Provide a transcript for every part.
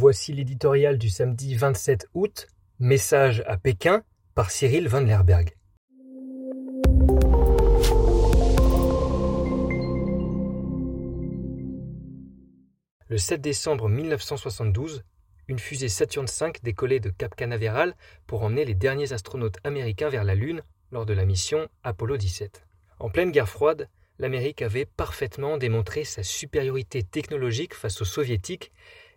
Voici l'éditorial du samedi 27 août, Message à Pékin par Cyril Van Lerberg. Le 7 décembre 1972, une fusée Saturn V décollait de Cap Canaveral pour emmener les derniers astronautes américains vers la Lune lors de la mission Apollo 17. En pleine guerre froide, l'Amérique avait parfaitement démontré sa supériorité technologique face aux soviétiques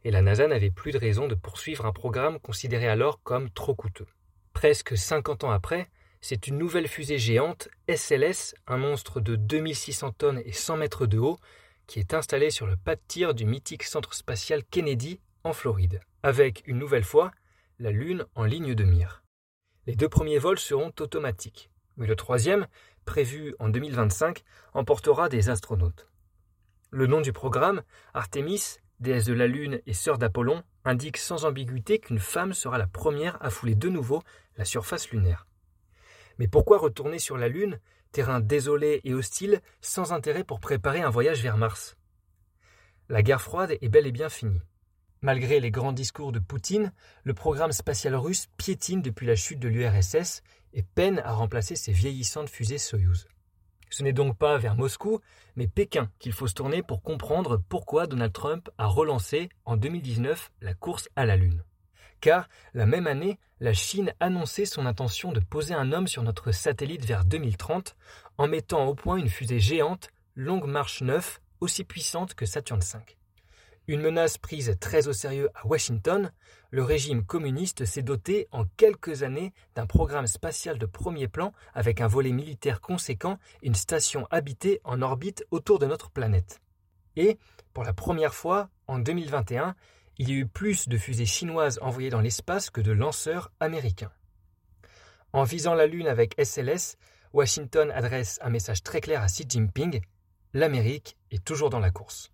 et la NASA n'avait plus de raison de poursuivre un programme considéré alors comme trop coûteux. Presque 50 ans après, c'est une nouvelle fusée géante, SLS, un monstre de 2600 tonnes et 100 mètres de haut, qui est installée sur le pas de tir du mythique centre spatial Kennedy en Floride, avec une nouvelle fois la Lune en ligne de mire. Les deux premiers vols seront automatiques, mais le troisième, prévu en 2025, emportera des astronautes. Le nom du programme, Artemis, déesse de la Lune et sœur d'Apollon, indique sans ambiguïté qu'une femme sera la première à fouler de nouveau la surface lunaire. Mais pourquoi retourner sur la Lune, terrain désolé et hostile, sans intérêt pour préparer un voyage vers Mars? La guerre froide est bel et bien finie. Malgré les grands discours de Poutine, le programme spatial russe piétine depuis la chute de l'URSS et peine à remplacer ses vieillissantes fusées Soyouz. Ce n'est donc pas vers Moscou, mais Pékin qu'il faut se tourner pour comprendre pourquoi Donald Trump a relancé en 2019 la course à la Lune. Car la même année, la Chine annonçait son intention de poser un homme sur notre satellite vers 2030 en mettant au point une fusée géante Longue Marche 9 aussi puissante que Saturn V. Une menace prise très au sérieux à Washington, le régime communiste s'est doté en quelques années d'un programme spatial de premier plan avec un volet militaire conséquent et une station habitée en orbite autour de notre planète. Et, pour la première fois, en 2021, il y a eu plus de fusées chinoises envoyées dans l'espace que de lanceurs américains. En visant la Lune avec SLS, Washington adresse un message très clair à Xi Jinping, l'Amérique est toujours dans la course.